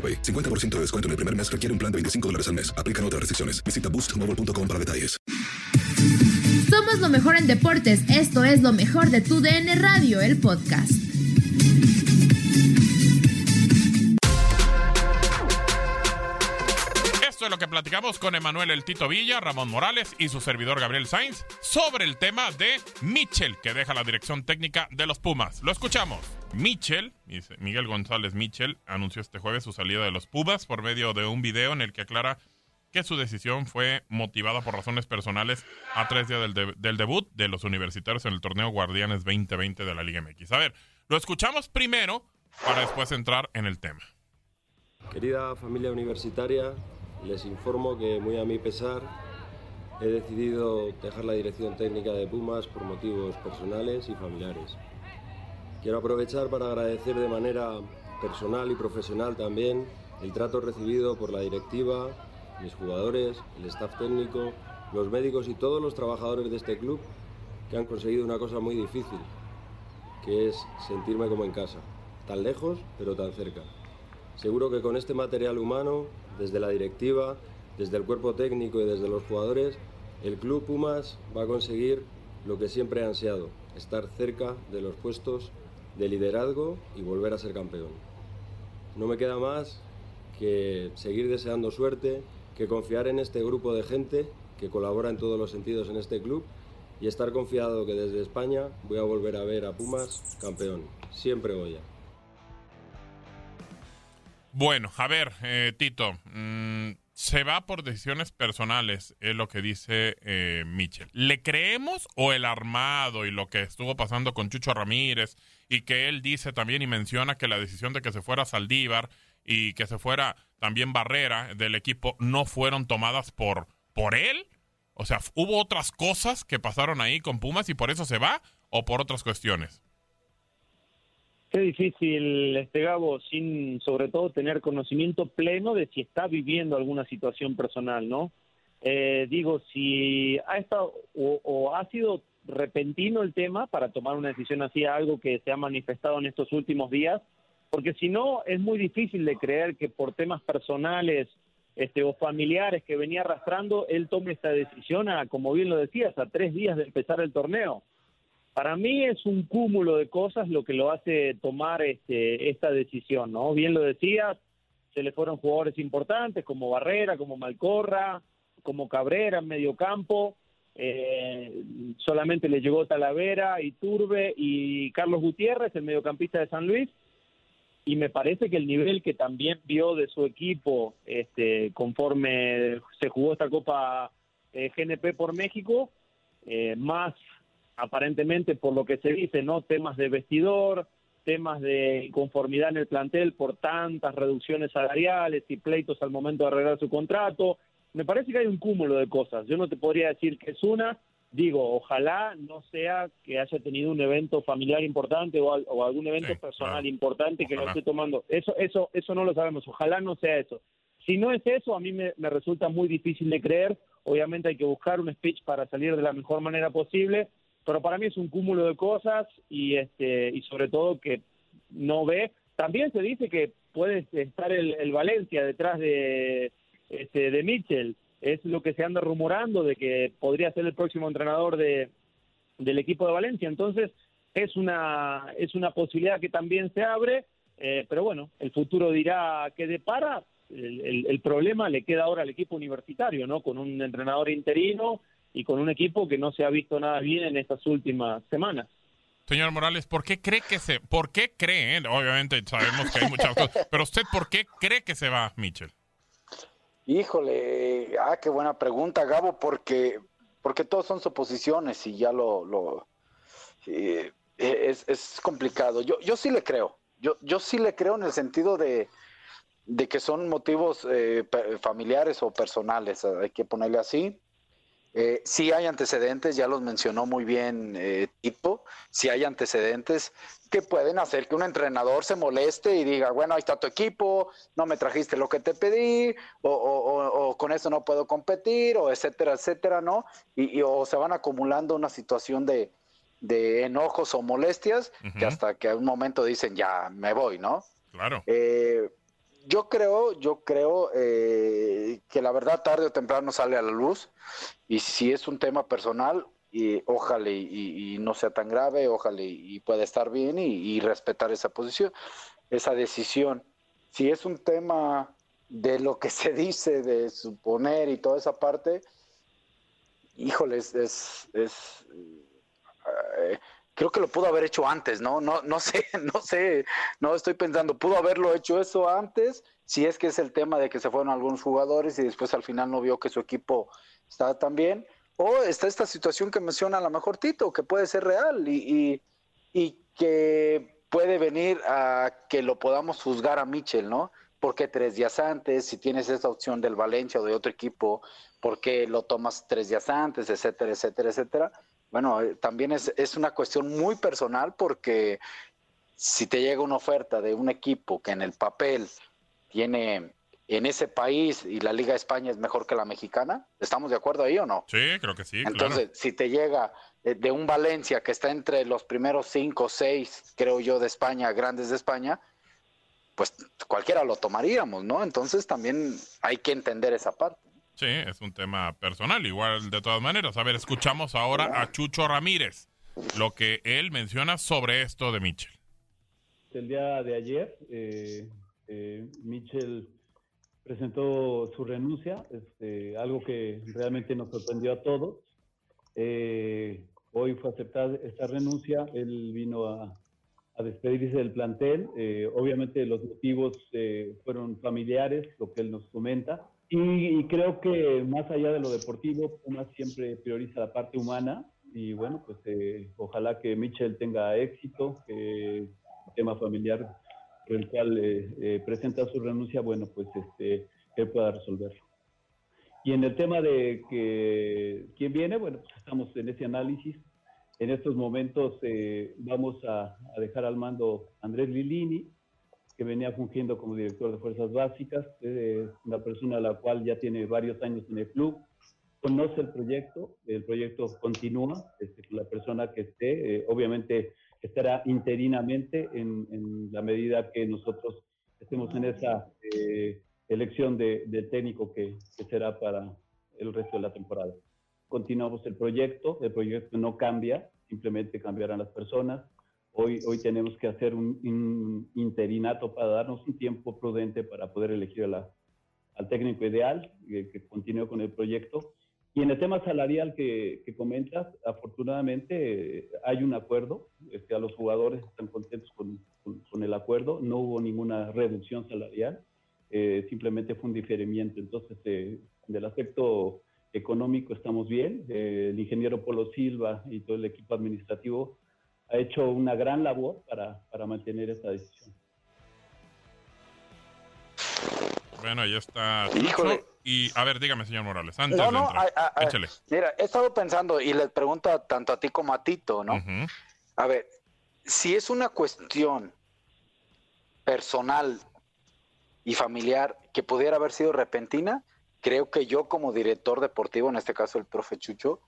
AroPay. 50% de descuento en el primer mes requiere un plan de 25 dólares al mes. Aplican otras restricciones. Visita boostmobile.com para detalles. Somos lo mejor en deportes. Esto es lo mejor de tu DN Radio, el podcast. Esto es lo que platicamos con Emanuel El Tito Villa, Ramón Morales y su servidor Gabriel Sainz sobre el tema de Mitchell, que deja la dirección técnica de los Pumas. Lo escuchamos. Mitchell, Miguel González Mitchell, anunció este jueves su salida de los Pumas por medio de un video en el que aclara que su decisión fue motivada por razones personales a tres días del, de- del debut de los universitarios en el torneo Guardianes 2020 de la Liga MX. A ver, lo escuchamos primero para después entrar en el tema. Querida familia universitaria, les informo que muy a mi pesar he decidido dejar la dirección técnica de Pumas por motivos personales y familiares. Quiero aprovechar para agradecer de manera personal y profesional también el trato recibido por la directiva, mis jugadores, el staff técnico, los médicos y todos los trabajadores de este club que han conseguido una cosa muy difícil, que es sentirme como en casa, tan lejos pero tan cerca. Seguro que con este material humano, desde la directiva, desde el cuerpo técnico y desde los jugadores, el Club Pumas va a conseguir lo que siempre ha ansiado, estar cerca de los puestos de liderazgo y volver a ser campeón. No me queda más que seguir deseando suerte, que confiar en este grupo de gente que colabora en todos los sentidos en este club y estar confiado que desde España voy a volver a ver a Pumas campeón. Siempre Goya. Bueno, a ver, eh, Tito, mm, se va por decisiones personales, es lo que dice eh, Mitchell. ¿Le creemos o el armado y lo que estuvo pasando con Chucho Ramírez y que él dice también y menciona que la decisión de que se fuera Saldívar y que se fuera también Barrera del equipo no fueron tomadas por, por él? O sea, ¿hubo otras cosas que pasaron ahí con Pumas y por eso se va o por otras cuestiones? Qué difícil, este Gabo, sin sobre todo tener conocimiento pleno de si está viviendo alguna situación personal, ¿no? Eh, digo, si ha estado o, ha sido repentino el tema para tomar una decisión así, algo que se ha manifestado en estos últimos días, porque si no es muy difícil de creer que por temas personales este, o familiares que venía arrastrando, él tome esta decisión, a, como bien lo decías, a tres días de empezar el torneo. Para mí es un cúmulo de cosas lo que lo hace tomar este, esta decisión, ¿no? Bien lo decías, se le fueron jugadores importantes como Barrera, como Malcorra, como Cabrera en medio campo, eh, solamente le llegó Talavera, Iturbe y Carlos Gutiérrez, el mediocampista de San Luis, y me parece que el nivel que también vio de su equipo este, conforme se jugó esta Copa eh, GNP por México, eh, más aparentemente por lo que se dice, ¿no? Temas de vestidor, temas de conformidad en el plantel por tantas reducciones salariales y pleitos al momento de arreglar su contrato. Me parece que hay un cúmulo de cosas. Yo no te podría decir que es una, digo, ojalá no sea que haya tenido un evento familiar importante o, algún evento personal importante que lo esté tomando. Eso, eso, eso no lo sabemos. Ojalá no sea eso. Si no es eso, a mí me, resulta muy difícil de creer. Obviamente hay que buscar un speech para salir de la mejor manera posible, pero para mí es un cúmulo de cosas y este y sobre todo que no ve. También se dice que puede estar el, el Valencia detrás de este, de Mitchell es lo que se anda rumorando de que podría ser el próximo entrenador de, del equipo de Valencia. Entonces, es una, es una posibilidad que también se abre, eh, pero bueno, el futuro dirá qué depara. El, el, problema le queda ahora al equipo universitario, ¿no? Con un entrenador interino y con un equipo que no se ha visto nada bien en estas últimas semanas. Señor Morales, ¿por qué cree que se, por qué cree, obviamente sabemos que hay muchas cosas, pero usted por qué cree que se va Mitchell? Híjole, ah, qué buena pregunta, Gabo, porque, porque todos son suposiciones y ya lo, lo eh, es, es, complicado. Yo, yo sí le creo, yo, yo sí le creo en el sentido de, de que son motivos eh, familiares o personales, hay que ponerle así. Eh, sí hay antecedentes, ya los mencionó muy bien eh, Tipo, sí hay antecedentes que pueden hacer que un entrenador se moleste y diga, bueno, ahí está tu equipo, no me trajiste lo que te pedí, o, con eso no puedo competir, o etcétera, etcétera, ¿no? Y, o se van acumulando una situación de, enojos o molestias que hasta que a un momento dicen, ya me voy, ¿no? Claro. Eh, yo creo, yo creo eh, que la verdad tarde o temprano sale a la luz y si es un tema personal, y ojalá y, no sea tan grave, ojalá y, pueda estar bien y, respetar esa posición, esa decisión. Si es un tema de lo que se dice, de suponer y toda esa parte, híjole, es, es, eh, creo que lo pudo haber hecho antes, ¿no? No, no sé, no sé, no estoy pensando, pudo haberlo hecho eso antes, si es que es el tema de que se fueron algunos jugadores y después al final no vio que su equipo estaba tan bien, o está esta situación que menciona a lo mejor Tito, que puede ser real y, y, que puede venir a que lo podamos juzgar a Michel, ¿no? Porque tres días antes, si tienes esta opción del Valencia o de otro equipo, ¿por qué lo tomas tres días antes, etcétera, etcétera, etcétera? Bueno, eh, también es, es una cuestión muy personal porque si te llega una oferta de un equipo que en el papel tiene en ese país y la Liga de España es mejor que la mexicana, ¿estamos de acuerdo ahí o no? Sí, creo que sí. Entonces, si te llega de, un Valencia que está entre los primeros cinco o seis, creo yo, de España, grandes de España, pues cualquiera lo tomaríamos, ¿no? Entonces también hay que entender esa parte. Sí, es un tema personal, igual de todas maneras. A ver, escuchamos ahora a Chucho Ramírez, lo que él menciona sobre esto de Mitchell. El día de ayer, eh, eh, Mitchell presentó su renuncia, este, algo que realmente nos sorprendió a todos. Eh, hoy fue aceptada esta renuncia, él vino a, a despedirse del plantel. obviamente los motivos fueron familiares, lo que él nos comenta. Y, creo que más allá de lo deportivo, Pumas siempre prioriza la parte humana y bueno, pues eh, ojalá que Mitchell tenga éxito, que el tema familiar por el cual eh, eh, presenta su renuncia, bueno, pues este, él pueda resolverlo. Y en el tema de que quién viene, bueno, pues estamos en ese análisis. En estos momentos vamos a, a, dejar al mando Andrés Lilini, que venía fungiendo como director de Fuerzas Básicas, una persona a la cual ya tiene varios años en el club, conoce el proyecto, el proyecto continúa, este, la persona que esté, eh, obviamente estará interinamente en, la medida que nosotros estemos en esa eh, elección de, técnico que, que, será para el resto de la temporada. Continuamos el proyecto, el proyecto no cambia, simplemente cambiarán las personas, Hoy, hoy tenemos que hacer un, interinato para darnos un tiempo prudente para poder elegir al técnico ideal que, que, continúe con el proyecto. Y en el tema salarial que, que comentas, afortunadamente hay un acuerdo, es que a los jugadores están contentos con, con, con el acuerdo, no hubo ninguna reducción salarial, eh, simplemente fue un diferimiento. Entonces, eh, del aspecto económico estamos bien. Eh, el ingeniero Polo Silva y todo el equipo administrativo ha hecho una gran labor para, para mantener esta decisión. Bueno, ahí está. Híjole. Y a ver, dígame, señor Morales, antes No, de no, entrar, a- a- a- échale. mira, he estado pensando y les pregunto a- tanto a ti como a Tito, ¿no? A ver, si es una cuestión personal y familiar que pudiera haber sido repentina, creo que yo como director deportivo, en este caso el profe Chucho,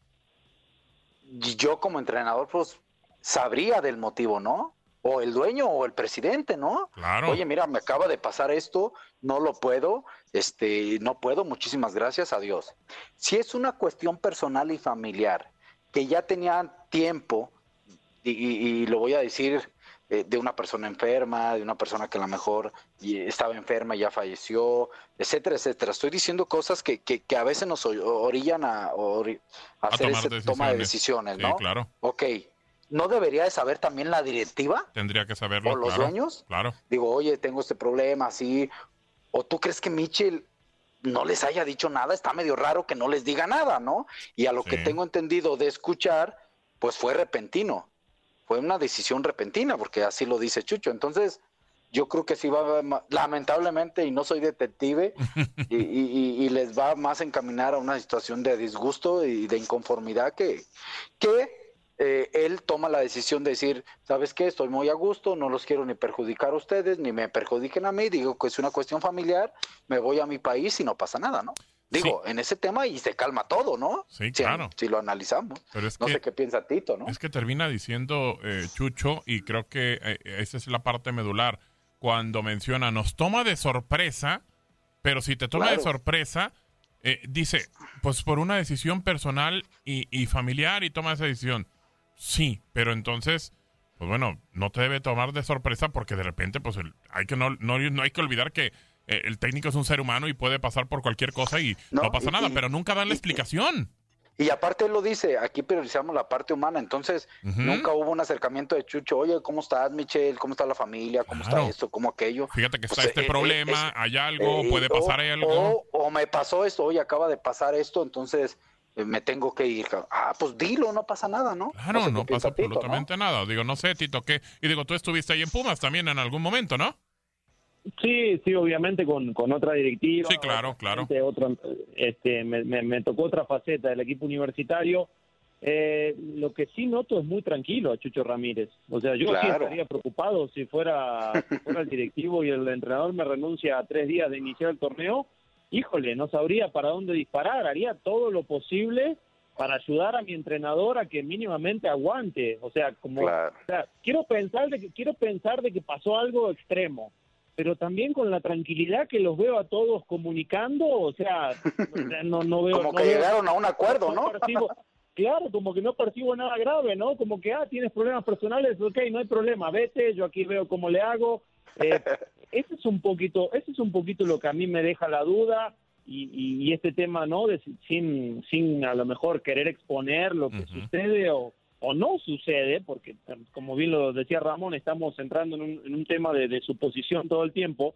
y yo como entrenador, pues sabría del motivo, ¿no? O el dueño o el presidente, ¿no? Claro. Oye, mira, me acaba de pasar esto, no lo puedo, este, no puedo, muchísimas gracias a Dios. Si es una cuestión personal y familiar, que ya tenían tiempo, y, y- y lo voy a decir eh, de una persona enferma, de una persona que a lo mejor estaba enferma y ya falleció, etcétera, etcétera. Estoy diciendo cosas que, que, que a veces nos orillan a, a hacer tomar esa toma de decisiones. Sí, ¿no? claro. Ok, ¿no debería de saber también la directiva? Tendría que saberlo. ¿O los claro. dueños? Claro. Digo, oye, tengo este problema, así. ¿O tú crees que Mitchell no les haya dicho nada? Está medio raro que no les diga nada, ¿no? Y a lo que tengo entendido de escuchar, pues fue repentino. Fue una decisión repentina, porque así lo dice Chucho. Entonces, yo creo que sí va, lamentablemente, y no soy detective, y, y- y- y les va más a encaminar a una situación de disgusto y de inconformidad que, que eh, él toma la decisión de decir, ¿sabes qué? Estoy muy a gusto, no los quiero ni perjudicar a ustedes, ni me perjudiquen a mí, digo que es una cuestión familiar, me voy a mi país y no pasa nada, ¿no? Digo, en ese tema y se calma todo, ¿no? Sí, Si- claro. Si, lo analizamos. Pero es no que- sé qué piensa Tito, ¿no? Es que termina diciendo eh, Chucho, y creo que eh, esa es la parte medular, cuando menciona, nos toma de sorpresa, pero si te toma de sorpresa, eh, dice, pues por una decisión personal y, y familiar y toma esa decisión. Sí, pero entonces, pues bueno, no te debe tomar de sorpresa porque de repente, pues el- hay que no, no, no hay que olvidar que eh, el técnico es un ser humano y puede pasar por cualquier cosa y no, No, pasa y- nada, y- pero nunca dan la explicación. Y aparte él lo dice, aquí priorizamos la parte humana, entonces nunca hubo un acercamiento de Chucho, oye, ¿cómo estás, Michelle? ¿Cómo está la familia? ¿Cómo Claro. está esto? ¿Cómo aquello? Fíjate que Pues, está este eh, eh, problema, es- hay algo, Eh, puede o- pasar algo. O, o me pasó esto, oye, acaba de pasar esto, entonces me tengo que ir. Ah, pues dilo, no pasa nada, ¿no? Claro, no piensa pasa Tito, ¿no? absolutamente nada. Digo, no sé, Tito, ¿qué? Y digo, tú estuviste ahí en Pumas también en algún momento, ¿no? Sí, sí, obviamente con, con otra directiva. Sí, claro, claro. Otro, este, me, me- me tocó otra faceta del equipo universitario. Eh, lo que sí noto es muy tranquilo a Chucho Ramírez. O sea, yo sí Claro. estaría preocupado si fuera, si fuera el directivo y el entrenador me renuncia a tres días de iniciar el torneo. Híjole, no sabría para dónde disparar. Haría todo lo posible para ayudar a mi entrenador a que mínimamente aguante. O sea, como Claro. o sea, quiero pensar de que quiero pensar de que pasó algo extremo, pero también con la tranquilidad que los veo a todos comunicando, o sea, no no veo Como no que veo- llegaron a un acuerdo, ¿no? percibo- claro, como que no percibo nada grave, ¿no? Como que ah, tienes problemas personales, ok, no hay problema, vete, yo aquí veo cómo le hago. Eh, ese es un poquito, ese es un poquito lo que a mí me deja la duda y, y- y este tema, ¿no? De si- sin, sin a lo mejor querer exponer lo que sucede o, o no sucede, porque como bien lo decía Ramón, estamos entrando en un, en un tema de, de suposición todo el tiempo,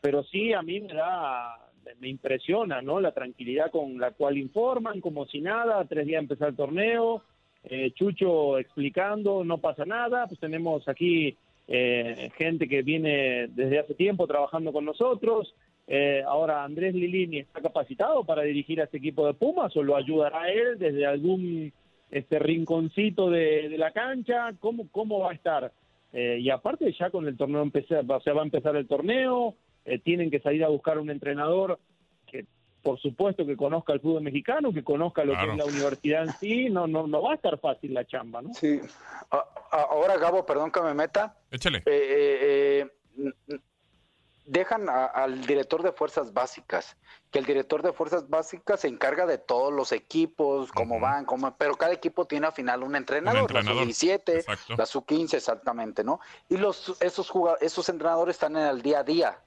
pero sí a mí me da, me impresiona, ¿no? La tranquilidad con la cual informan, como si nada, tres días empezar el torneo, eh, Chucho explicando, no pasa nada, pues tenemos aquí eh, gente que viene desde hace tiempo trabajando con nosotros. Eh, ahora Andrés Lilini está capacitado para dirigir a este equipo de Pumas o lo ayudará él desde algún este rinconcito de, la cancha, ¿cómo, cómo va a estar? Eh, y aparte ya con el torneo empezar, o sea, va a empezar el torneo, eh, tienen que salir a buscar un entrenador por supuesto que conozca el fútbol mexicano, que conozca lo Claro. que es la universidad en sí, no, no, no va a estar fácil la chamba, ¿no? Sí. Ahora, Gabo, perdón que me meta. Échale. Eh, eh, eh, dejan a- al director de fuerzas básicas, que el director de fuerzas básicas se encarga de todos los equipos, cómo van, cómo, pero cada equipo tiene al final un entrenador, entrenador, la sub-17, exacto. la sub-15 exactamente, ¿no? Y los esos jugad- esos entrenadores están en el día a día.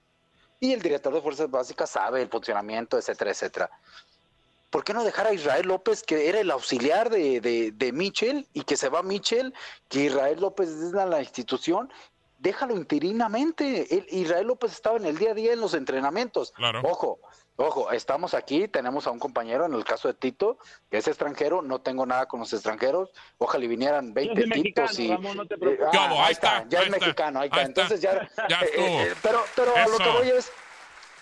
Y el director de fuerzas básicas sabe el funcionamiento, etcétera, etcétera. ¿Por qué no dejar a Israel López, que era el auxiliar de, de, de Michel, y que se va Michel, que Israel López es la, la institución? déjalo interinamente. El, Israel López estaba en el día a día en los entrenamientos. Ojo, ojo, estamos aquí, tenemos a un compañero, en el caso de Tito, que es extranjero, no tengo nada con los extranjeros. Ojalá vinieran 20 titos y. no te eh, ah, ahí, está, ya es mexicano, ahí, está. Entonces ya. ya eh, eh, pero pero a lo que voy es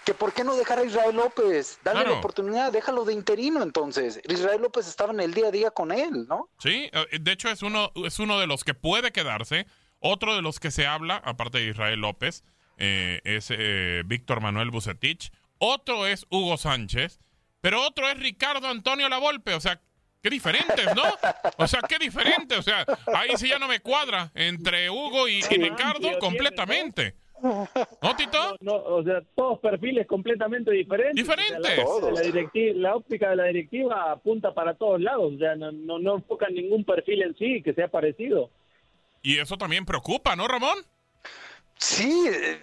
que por qué no dejar a Israel López, dale la oportunidad, déjalo de interino entonces. Israel López estaba en el día a día con él, ¿no? Sí, de hecho es uno, es uno de los que puede quedarse. Otro de los que se habla, aparte de Israel López, es Víctor Manuel Bucetich. Otro es Hugo Sánchez, pero otro es Ricardo Antonio Lavolpe. O sea, qué diferentes, ¿no? O sea, qué diferente. O sea, ahí sí ya no me cuadra entre Hugo y, Ricardo completamente. ¿No, Tito? No, o sea, todos perfiles completamente diferentes. Diferentes. la, óptica de la directiva apunta para todos lados. O sea, no, no, no enfocan ningún perfil en sí que sea parecido. Y eso también preocupa, ¿no, Ramón? Sí, eh,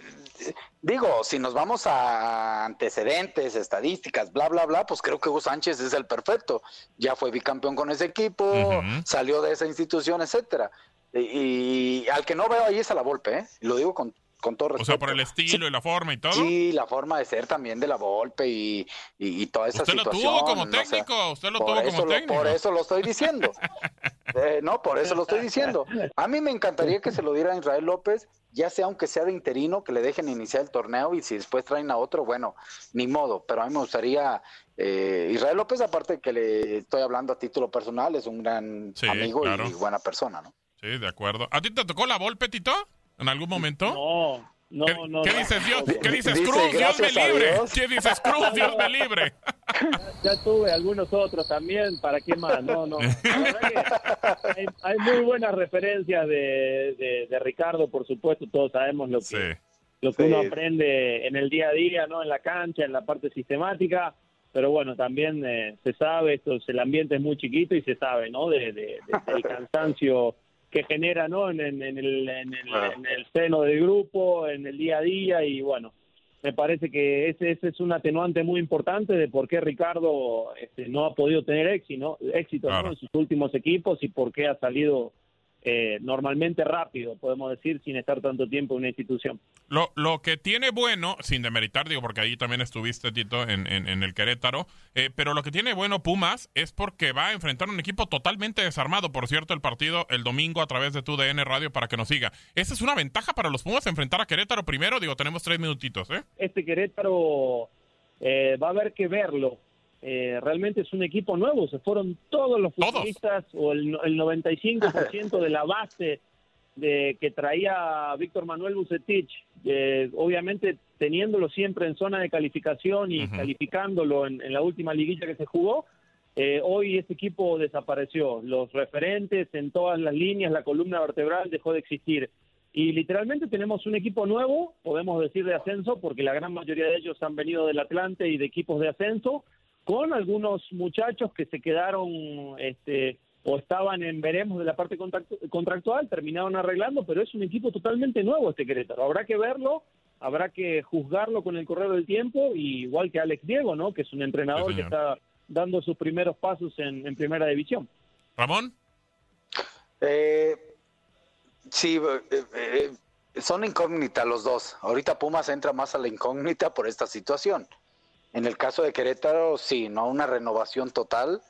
digo, si nos vamos a antecedentes, estadísticas, bla, bla, bla, pues creo que Hugo Sánchez es el perfecto. Ya fue bicampeón con ese equipo, salió de esa institución, etcétera. Y, al que no veo ahí es a la Volpe, ¿eh? Lo digo con, con todo respeto. O sea, por el estilo y la forma y todo. Sí, la forma de ser también de la Volpe y, y, toda esa situación. Usted lo tuvo como técnico, usted lo tuvo como técnico. por eso lo estoy diciendo. Eh, no, por eso lo estoy diciendo. A mí me encantaría que se lo diera a Israel López ya sea aunque sea de interino, que le dejen iniciar el torneo y si después traen a otro, bueno, ni modo, pero a mí me gustaría, eh, Israel López, aparte que le estoy hablando a título personal, es un gran amigo y buena persona, ¿no? Sí, de acuerdo. ¿A ti te tocó la Volpe, Tito? ¿En algún momento? No, no, ¿Qué, no, ¿qué dices, Dios? ¿Qué dices, Cruz? Dios me libre. ¿Qué dices, Cruz? Dios me libre. Ya tuve algunos otros también, ¿para qué más? No, no. hay, muy buenas referencias de, de, Ricardo, por supuesto, todos sabemos lo que, lo que uno aprende en el día a día, ¿no? En la cancha, en la parte sistemática, pero bueno, también eh, se sabe, esto, el ambiente es muy chiquito y se sabe, ¿no? De, de, del cansancio que genera ¿no? En, el, en, el, en, el, seno del grupo, en el día a día y bueno, me parece que ese, ese es un atenuante muy importante de por qué Ricardo este, no ha podido tener éxito, éxito en sus últimos equipos y por qué ha salido eh, normalmente rápido, podemos decir, sin estar tanto tiempo en una institución. Lo, lo que tiene bueno, sin demeritar, digo, porque ahí también estuviste, Tito, en, en, el Querétaro, eh, pero lo que tiene bueno Pumas es porque va a enfrentar un equipo totalmente desarmado. Por cierto, el partido el domingo a través de tu DN Radio para que nos siga. Esa es una ventaja para los Pumas enfrentar a Querétaro primero. Digo, tenemos tres minutitos, ¿eh? Este Querétaro eh, va a haber que verlo eh, realmente es un equipo nuevo, se fueron todos los futbolistas o el, el 95% de la base de que traía Víctor Manuel Bucetich, eh, obviamente teniéndolo siempre en zona de calificación y calificándolo en, la última liguilla que se jugó, eh, hoy ese equipo desapareció. Los referentes en todas las líneas, la columna vertebral dejó de existir. Y literalmente tenemos un equipo nuevo, podemos decir de ascenso, porque la gran mayoría de ellos han venido del Atlante y de equipos de ascenso, con algunos muchachos que se quedaron este, o estaban en veremos de la parte contractual, terminaron arreglando, pero es un equipo totalmente nuevo este Querétaro. Habrá que verlo, habrá que juzgarlo con el correr del tiempo, igual que Alex Diego, ¿no? que es un entrenador que está dando sus primeros pasos en, primera división. Ramón. Eh, sí, eh, eh, son incógnitas los dos. Ahorita Pumas entra más a la incógnita por esta situación. En el caso de Querétaro, sí, no una renovación total.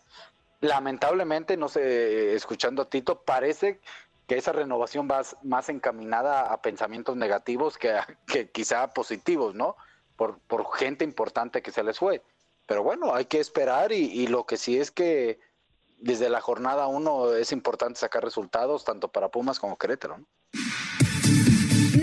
Lamentablemente, no sé, escuchando a Tito, parece que esa renovación va más encaminada a pensamientos negativos que, que quizá positivos, ¿no? Por, por, gente importante que se les fue. Pero bueno, hay que esperar y, y lo que sí es que desde la jornada uno es importante sacar resultados tanto para Pumas como Querétaro. ¿no?